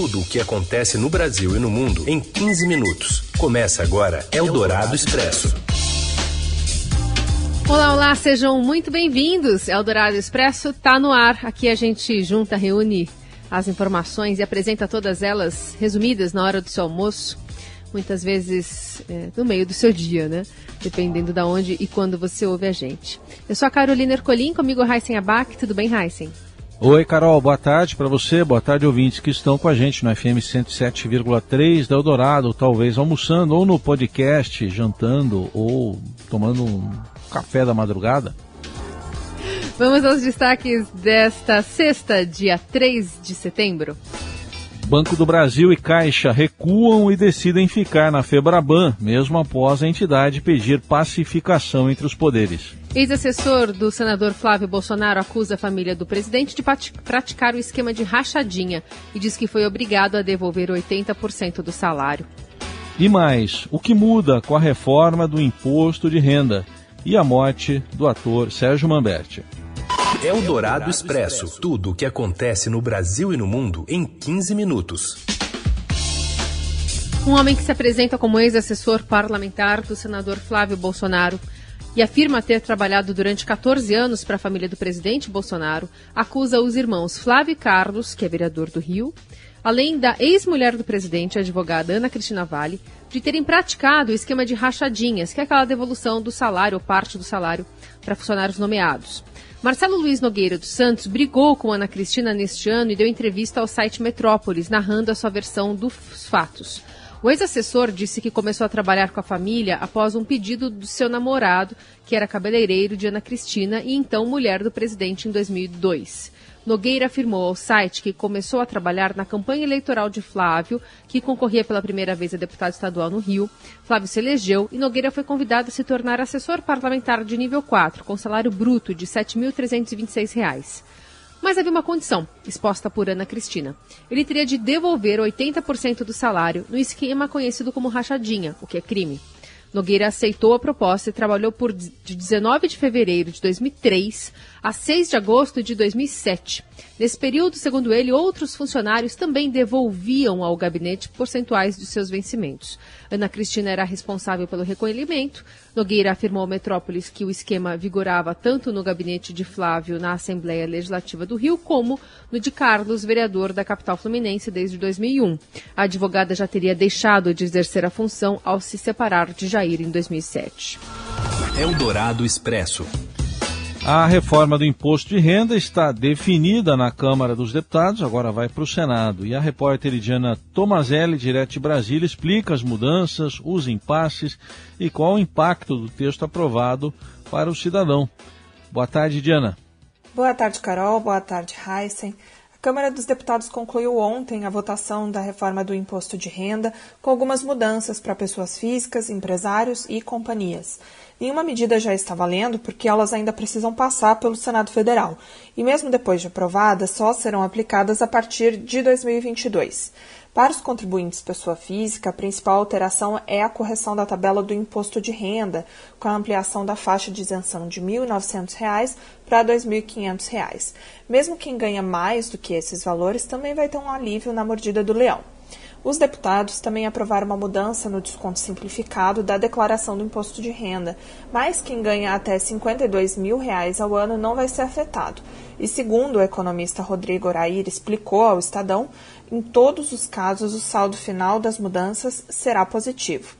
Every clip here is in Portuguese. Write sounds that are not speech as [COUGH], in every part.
Tudo o que acontece no Brasil e no mundo em 15 minutos. Começa agora Eldorado Expresso. Olá, olá, sejam muito bem-vindos. Eldorado Expresso está no ar. Aqui a gente junta, reúne as informações e apresenta todas elas resumidas na hora do seu almoço. Muitas vezes é, no meio do seu dia, né? Dependendo da onde e quando você ouve a gente. Eu sou a Carolina Ercolim, comigo Heisen Abac. Tudo bem, Heisen? Oi, Carol, boa tarde para você, boa tarde, ouvintes que estão com a gente no FM 107,3 da Eldorado, talvez almoçando ou no podcast, jantando ou tomando um café da madrugada. Vamos aos destaques desta sexta, dia 3 de setembro. Banco do Brasil e Caixa recuam e decidem ficar na Febraban, mesmo após a entidade pedir pacificação entre os poderes. Ex-assessor do senador Flávio Bolsonaro acusa a família do presidente de praticar o esquema de rachadinha e diz que foi obrigado a devolver 80% do salário. E mais, o que muda com a reforma do imposto de renda e a morte do ator Sérgio Mamberti. Eldorado Expresso. Tudo o que acontece no Brasil e no mundo em 15 minutos. Um homem que se apresenta como ex-assessor parlamentar do senador Flávio Bolsonaro e afirma ter trabalhado durante 14 anos para a família do presidente Bolsonaro, acusa os irmãos Flávio e Carlos, que é vereador do Rio, além da ex-mulher do presidente, a advogada Ana Cristina Vale, de terem praticado o esquema de rachadinhas, que é aquela devolução do salário ou parte do salário para funcionários nomeados. Marcelo Luiz Nogueira dos Santos brigou com Ana Cristina neste ano e deu entrevista ao site Metrópolis, narrando a sua versão dos fatos. O ex-assessor disse que começou a trabalhar com a família após um pedido do seu namorado, que era cabeleireiro de Ana Cristina e então mulher do presidente em 2002. Nogueira afirmou ao site que começou a trabalhar na campanha eleitoral de Flávio, que concorria pela primeira vez a deputado estadual no Rio. Flávio se elegeu e Nogueira foi convidado a se tornar assessor parlamentar de nível 4, com salário bruto de R$ 7.326. Mas havia uma condição, exposta por Ana Cristina. Ele teria de devolver 80% do salário no esquema conhecido como rachadinha, o que é crime. Nogueira aceitou a proposta e trabalhou por de 19 de fevereiro de 2003 a 6 de agosto de 2007. Nesse período, segundo ele, outros funcionários também devolviam ao gabinete percentuais de seus vencimentos. Ana Cristina era responsável pelo recolhimento. Nogueira afirmou ao Metrópolis que o esquema vigorava tanto no gabinete de Flávio na Assembleia Legislativa do Rio, como no de Carlos, vereador da capital fluminense desde 2001. A advogada já teria deixado de exercer a função ao se separar de Jair em 2007. Eldorado Expresso. A reforma do imposto de renda está definida na Câmara dos Deputados, agora vai para o Senado. E a repórter Diana Tomazelli, direto de Brasília, explica as mudanças, os impasses e qual o impacto do texto aprovado para o cidadão. Boa tarde, Diana. Boa tarde, Carol. Boa tarde, Heisen. Câmara dos Deputados concluiu ontem a votação da reforma do imposto de renda, com algumas mudanças para pessoas físicas, empresários e companhias. Nenhuma medida já está valendo porque elas ainda precisam passar pelo Senado Federal e, mesmo depois de aprovadas, só serão aplicadas a partir de 2022. Para os contribuintes pessoa física, a principal alteração é a correção da tabela do imposto de renda, com a ampliação da faixa de isenção de R$ 1.900 para R$ 2.500. Mesmo quem ganha mais do que esses valores também vai ter um alívio na mordida do leão. Os deputados também aprovaram uma mudança no desconto simplificado da declaração do imposto de renda, mas quem ganha até 52 mil reais ao ano não vai ser afetado. E segundo o economista Rodrigo Orair explicou ao Estadão, em todos os casos o saldo final das mudanças será positivo.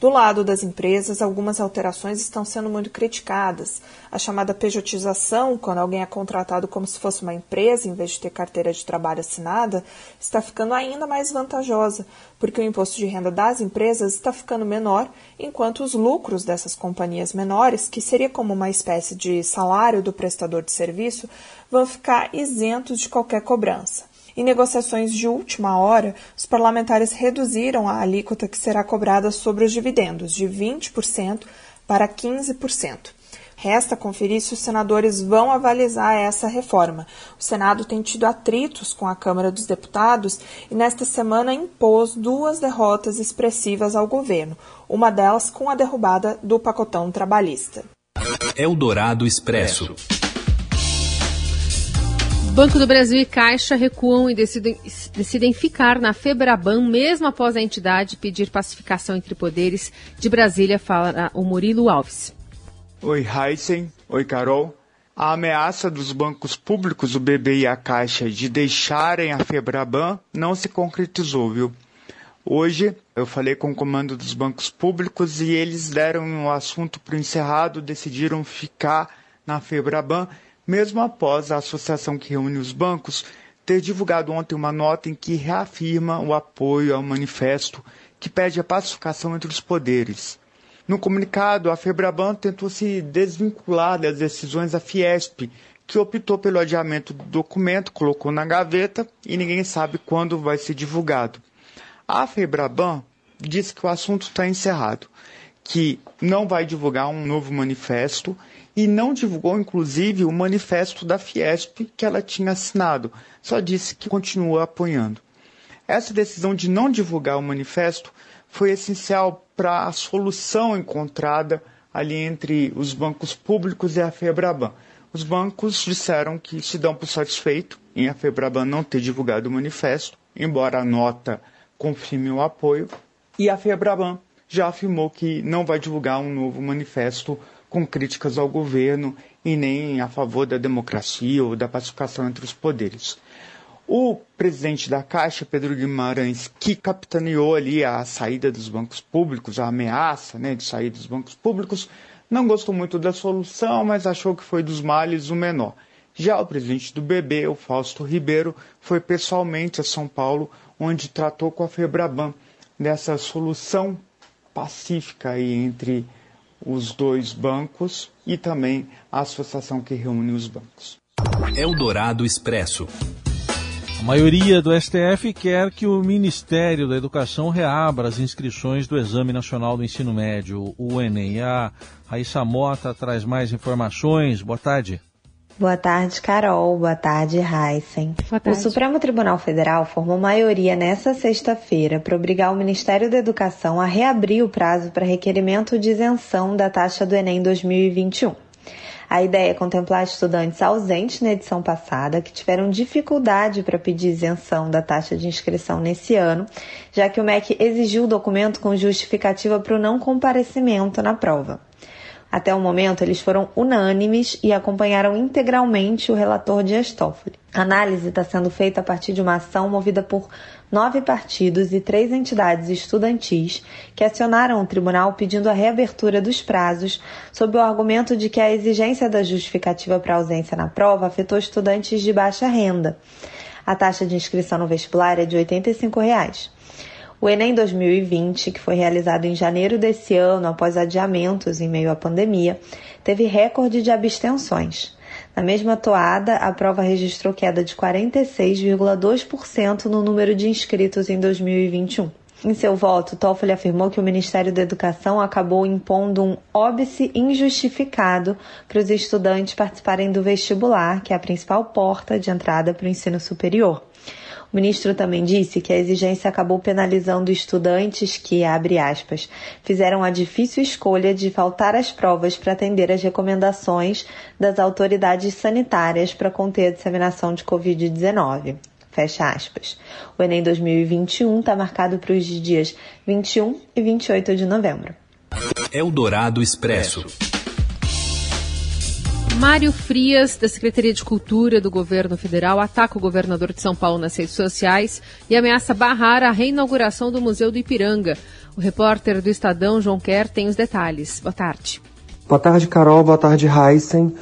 Do lado das empresas, algumas alterações estão sendo muito criticadas. A chamada pejotização, quando alguém é contratado como se fosse uma empresa em vez de ter carteira de trabalho assinada, está ficando ainda mais vantajosa, porque o imposto de renda das empresas está ficando menor, enquanto os lucros dessas companhias menores, que seria como uma espécie de salário do prestador de serviço, vão ficar isentos de qualquer cobrança. Em negociações de última hora, os parlamentares reduziram a alíquota que será cobrada sobre os dividendos de 20% para 15%. Resta conferir se os senadores vão avalizar essa reforma. O Senado tem tido atritos com a Câmara dos Deputados e, nesta semana, impôs duas derrotas expressivas ao governo, uma delas com a derrubada do pacotão trabalhista. Eldorado Expresso. Banco do Brasil e Caixa recuam e decidem, decidem ficar na Febraban, mesmo após a entidade pedir pacificação entre poderes. De Brasília, fala o Murilo Alves. Oi, Heisen. Oi, Carol. A ameaça dos bancos públicos, o BB e a Caixa, de deixarem a Febraban não se concretizou, viu? Hoje eu falei com o comando dos bancos públicos e eles deram o assunto para o encerrado, decidiram ficar na Febraban mesmo após a associação que reúne os bancos ter divulgado ontem uma nota em que reafirma o apoio ao manifesto que pede a pacificação entre os poderes. No comunicado, a Febraban tentou se desvincular das decisões da Fiesp, que optou pelo adiamento do documento, colocou na gaveta e ninguém sabe quando vai ser divulgado. A Febraban disse que o assunto está encerrado, que não vai divulgar um novo manifesto e não divulgou, inclusive, o manifesto da Fiesp que ela tinha assinado, só disse que continua apoiando. Essa decisão de não divulgar o manifesto foi essencial para a solução encontrada ali entre os bancos públicos e a FEBRABAN. Os bancos disseram que se dão por satisfeito em a FEBRABAN não ter divulgado o manifesto, embora a nota confirme o apoio, e a FEBRABAN já afirmou que não vai divulgar um novo manifesto com críticas ao governo e nem a favor da democracia ou da pacificação entre os poderes. O presidente da Caixa, Pedro Guimarães, que capitaneou ali a saída dos bancos públicos, a ameaça né, de sair dos bancos públicos, não gostou muito da solução, mas achou que foi dos males o menor. Já o presidente do BB, o Fausto Ribeiro, foi pessoalmente a São Paulo, onde tratou com a Febraban dessa solução pacífica aí entre os dois bancos e também a associação que reúne os bancos. Eldorado Expresso. A maioria do STF quer que o Ministério da Educação reabra as inscrições do Exame Nacional do Ensino Médio, o Enem. A Raíssa Mota traz mais informações. Boa tarde. Boa tarde, Carol. Boa tarde, Heisen. Boa tarde. O Supremo Tribunal Federal formou maioria nesta sexta-feira para obrigar o Ministério da Educação a reabrir o prazo para requerimento de isenção da taxa do Enem 2021. A ideia é contemplar estudantes ausentes na edição passada que tiveram dificuldade para pedir isenção da taxa de inscrição nesse ano, já que o MEC exigiu o documento com justificativa para o não comparecimento na prova. Até o momento, eles foram unânimes e acompanharam integralmente o relator Dias Toffoli. A análise está sendo feita a partir de uma ação movida por nove partidos e três entidades estudantis que acionaram o tribunal pedindo a reabertura dos prazos, sob o argumento de que a exigência da justificativa para ausência na prova afetou estudantes de baixa renda. A taxa de inscrição no vestibular é de 85 reais. O Enem 2020, que foi realizado em janeiro desse ano após adiamentos em meio à pandemia, teve recorde de abstenções. Na mesma toada, a prova registrou queda de 46,2% no número de inscritos em 2021. Em seu voto, Toffoli afirmou que o Ministério da Educação acabou impondo um óbice injustificado para os estudantes participarem do vestibular, que é a principal porta de entrada para o ensino superior. O ministro também disse que a exigência acabou penalizando estudantes que, abre aspas, fizeram a difícil escolha de faltar às provas para atender às recomendações das autoridades sanitárias para conter a disseminação de Covid-19. Fecha aspas. O Enem 2021 está marcado para os dias 21 e 28 de novembro. Eldorado Expresso. Mário Frias, da Secretaria de Cultura do Governo Federal, ataca o governador de São Paulo nas redes sociais e ameaça barrar a reinauguração do Museu do Ipiranga. O repórter do Estadão, João Quer, tem os detalhes. Boa tarde. Boa tarde, Carol. Boa tarde, Heisen.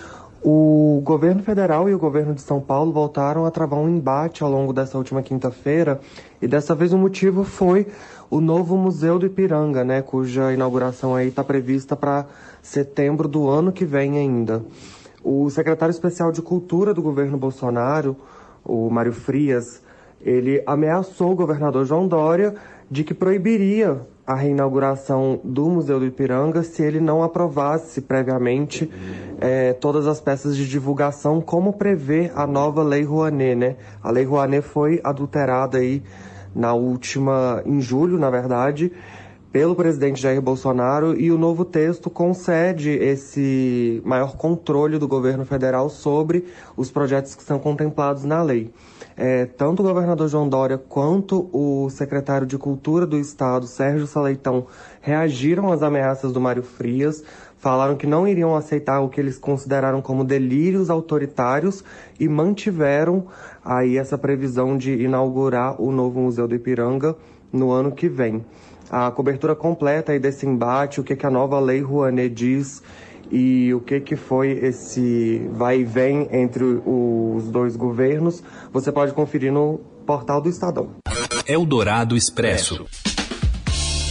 O governo federal e o governo de São Paulo voltaram a travar um embate ao longo dessa última quinta-feira e dessa vez o motivo foi o novo Museu do Ipiranga, né, cuja inauguração aí está prevista para setembro do ano que vem ainda. O secretário especial de Cultura do governo Bolsonaro, o Mário Frias, ele ameaçou o governador João Dória de que proibiria a reinauguração do Museu do Ipiranga se ele não aprovasse previamente é, todas as peças de divulgação, como prevê a nova Lei Rouanet, né? A Lei Rouanet foi adulterada aí na última, em julho, na verdade, pelo presidente Jair Bolsonaro e o novo texto concede esse maior controle do governo federal sobre os projetos que são contemplados na lei. É, tanto o governador João Dória quanto o secretário de Cultura do Estado, Sérgio Saleitão, reagiram às ameaças do Mário Frias, falaram que não iriam aceitar o que eles consideraram como delírios autoritários e mantiveram aí essa previsão de inaugurar o novo Museu do Ipiranga no ano que vem. A cobertura completa aí desse embate, o que, que a nova lei Rouanet diz e o que, que foi esse vai e vem entre os dois governos, você pode conferir no portal do Estadão. Eldorado Expresso.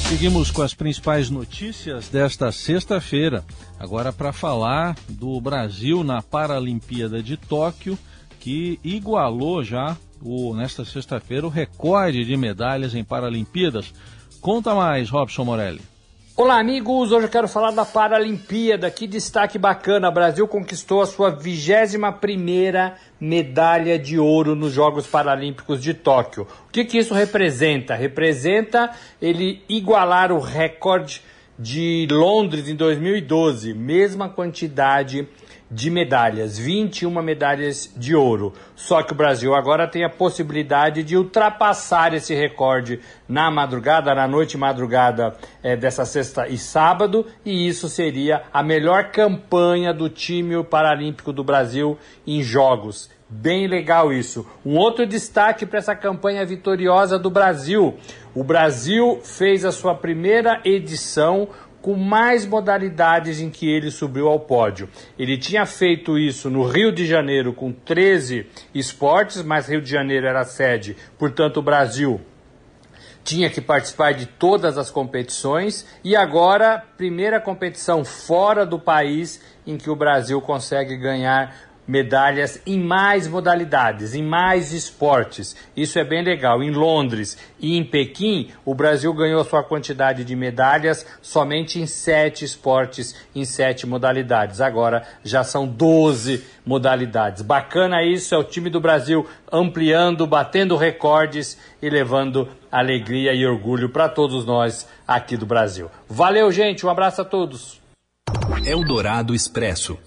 Seguimos com as principais notícias desta sexta-feira. Agora para falar do Brasil na Paralimpíada de Tóquio, que igualou já o, nesta sexta-feira o recorde de medalhas em Paralimpíadas. Conta mais, Robson Morelli. Olá, amigos. Hoje eu quero falar da Paralimpíada. Que destaque bacana! O Brasil conquistou a sua 21 primeira medalha de ouro nos Jogos Paralímpicos de Tóquio. O que, que isso representa? Representa ele igualar o recorde de Londres em 2012, mesma quantidade de medalhas, 21 medalhas de ouro. Só que o Brasil agora tem a possibilidade de ultrapassar esse recorde na madrugada, na noite madrugada é, dessa sexta e sábado, e isso seria a melhor campanha do time paralímpico do Brasil em jogos. Bem legal isso. Um outro destaque para essa campanha vitoriosa do Brasil. O Brasil fez a sua primeira edição com mais modalidades em que ele subiu ao pódio. Ele tinha feito isso no Rio de Janeiro com 13 esportes, mas Rio de Janeiro era sede, portanto, o Brasil tinha que participar de todas as competições e agora, primeira competição fora do país em que o Brasil consegue ganhar medalhas em mais modalidades, em mais esportes. Isso é bem legal. Em Londres e em Pequim, o Brasil ganhou sua quantidade de medalhas somente em sete esportes, em sete modalidades. Agora já são 12 modalidades. Bacana isso, é o time do Brasil ampliando, batendo recordes e levando alegria e orgulho para todos nós aqui do Brasil. Valeu, gente, um abraço a todos. Eldorado Expresso.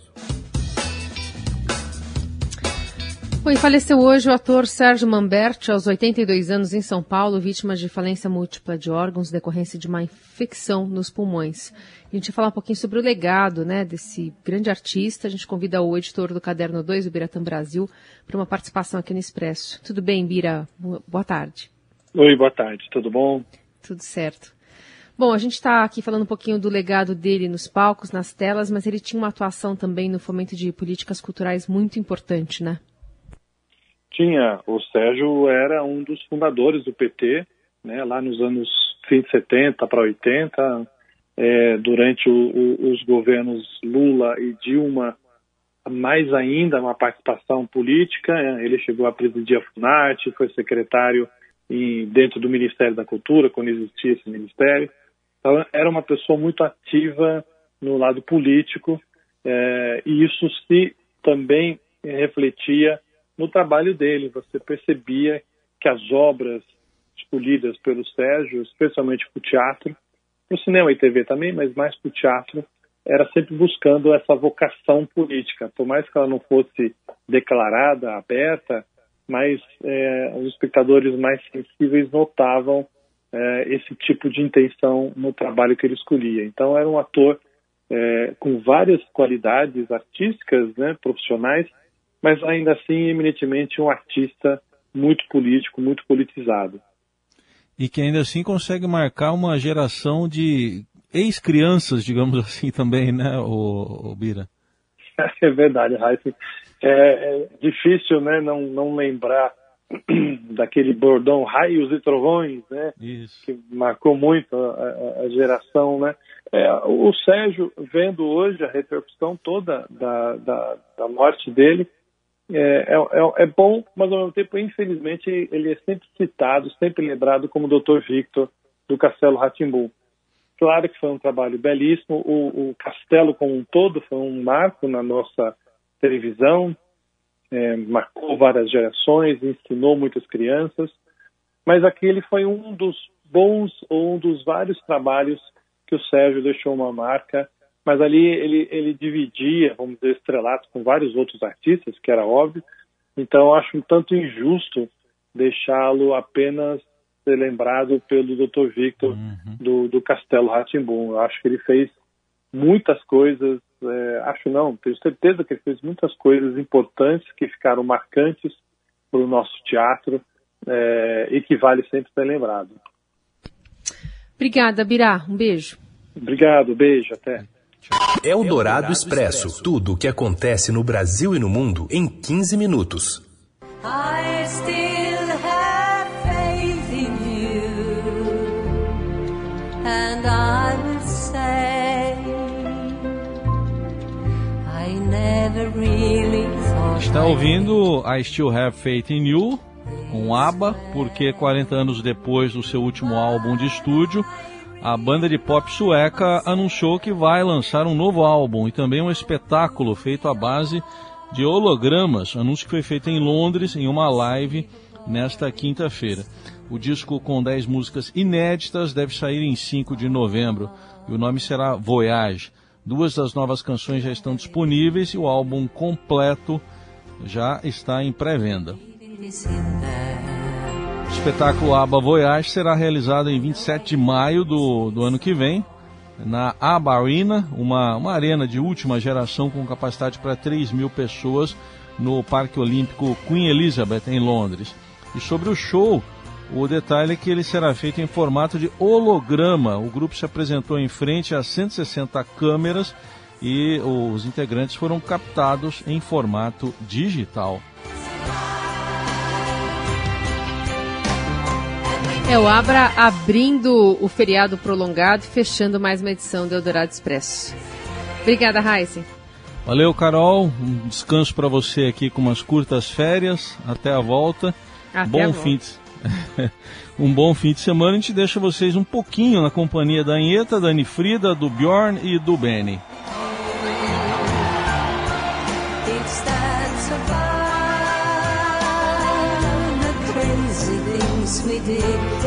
Bom, faleceu hoje o ator Sérgio Mamberti, aos 82 anos, em São Paulo, vítima de falência múltipla de órgãos decorrência de uma infecção nos pulmões. A gente vai falar um pouquinho sobre o legado né, desse grande artista. A gente convida o editor do Caderno 2, o Biratã Brasil, para uma participação aqui no Expresso. Tudo bem, Bira? Boa tarde. Oi, boa tarde. Tudo bom? Tudo certo. Bom, a gente está aqui falando um pouquinho do legado dele nos palcos, nas telas, mas ele tinha uma atuação também no fomento de políticas culturais muito importante, né? Tinha. O Sérgio era um dos fundadores do PT, né, lá nos anos fim de 70 para 80, é, durante o, o, os governos Lula e Dilma, mais ainda uma participação política. É, ele chegou a presidir a Funarte, foi secretário em, dentro do Ministério da Cultura, quando existia esse ministério. Então, era uma pessoa muito ativa no lado político, é, e isso se também refletia no trabalho dele. Você percebia que as obras escolhidas pelo Sérgio, especialmente para o teatro, para o cinema e TV também, mas mais para o teatro, era sempre buscando essa vocação política. Por mais que ela não fosse declarada, aberta, mas é, os espectadores mais sensíveis notavam é, esse tipo de intenção no trabalho que ele escolhia. Então era um ator é, com várias qualidades artísticas, né, profissionais, mas ainda assim eminentemente um artista muito político, muito politizado. E que ainda assim consegue marcar uma geração de ex-crianças, digamos [LAUGHS] assim, também, né, o, o Bira? [LAUGHS] É verdade, Raíssa. É, é, difícil, né, não, não lembrar [CLEARS THROAT] daquele bordão raios e trovões, né, Isso. que marcou muito a, a geração, né. É, o Sérgio, vendo hoje a repercussão toda da, da, da morte dele, é, é, é, bom, mas ao mesmo tempo, infelizmente, ele é sempre citado, sempre lembrado como Dr. Victor do Castelo Ratimbu. Claro que foi um trabalho belíssimo, o, o, castelo como um todo foi um marco na nossa televisão, é, marcou várias gerações, ensinou muitas crianças, mas aquele foi um dos, bons ou um dos vários trabalhos que o Sérgio deixou uma marca, mas ali ele, ele dividia, vamos dizer, estrelatos com vários outros artistas, que era óbvio, então acho um tanto injusto deixá-lo apenas ser lembrado pelo Dr. Victor uhum. do, do Castelo Ratimbum. Eu acho que ele fez muitas coisas, é, acho não, tenho certeza que ele fez muitas coisas importantes que ficaram marcantes para o nosso teatro é, e que vale sempre ser lembrado. Obrigada, Birá. Um beijo. Obrigado, beijo, até. É o Dourado Expresso. Tudo o que acontece no Brasil e no mundo em 15 minutos. I still have faith in you, and I will say, I never really thought. Está ouvindo I Still Have Faith in You, com ABBA, porque 40 anos depois do seu último álbum de estúdio, a banda de pop sueca anunciou que vai lançar um novo álbum e também um espetáculo feito à base de hologramas, anúncio que foi feito em Londres em uma live nesta quinta-feira. O disco com 10 músicas inéditas deve sair em 5 de novembro e o nome será Voyage. Duas das novas canções já estão disponíveis e o álbum completo já está em pré-venda. O espetáculo ABBA Voyage será realizado em 27 de maio do, do ano que vem na ABA Arena, uma, uma arena de última geração com capacidade para 3 mil pessoas no Parque Olímpico Queen Elizabeth, em Londres. E sobre o show, o detalhe é que ele será feito em formato de holograma. O grupo se apresentou em frente a 160 câmeras e os integrantes foram captados em formato digital. É o Abra abrindo o feriado prolongado e fechando mais uma edição do Eldorado Expresso. Obrigada, Raíssa. Valeu, Carol. Um descanso para você aqui com umas curtas férias. Até a volta. Até bom a fim de... [LAUGHS] um bom fim de semana. A gente deixa vocês um pouquinho na companhia da Anheta, da Anifrida, do Bjorn e do Benny.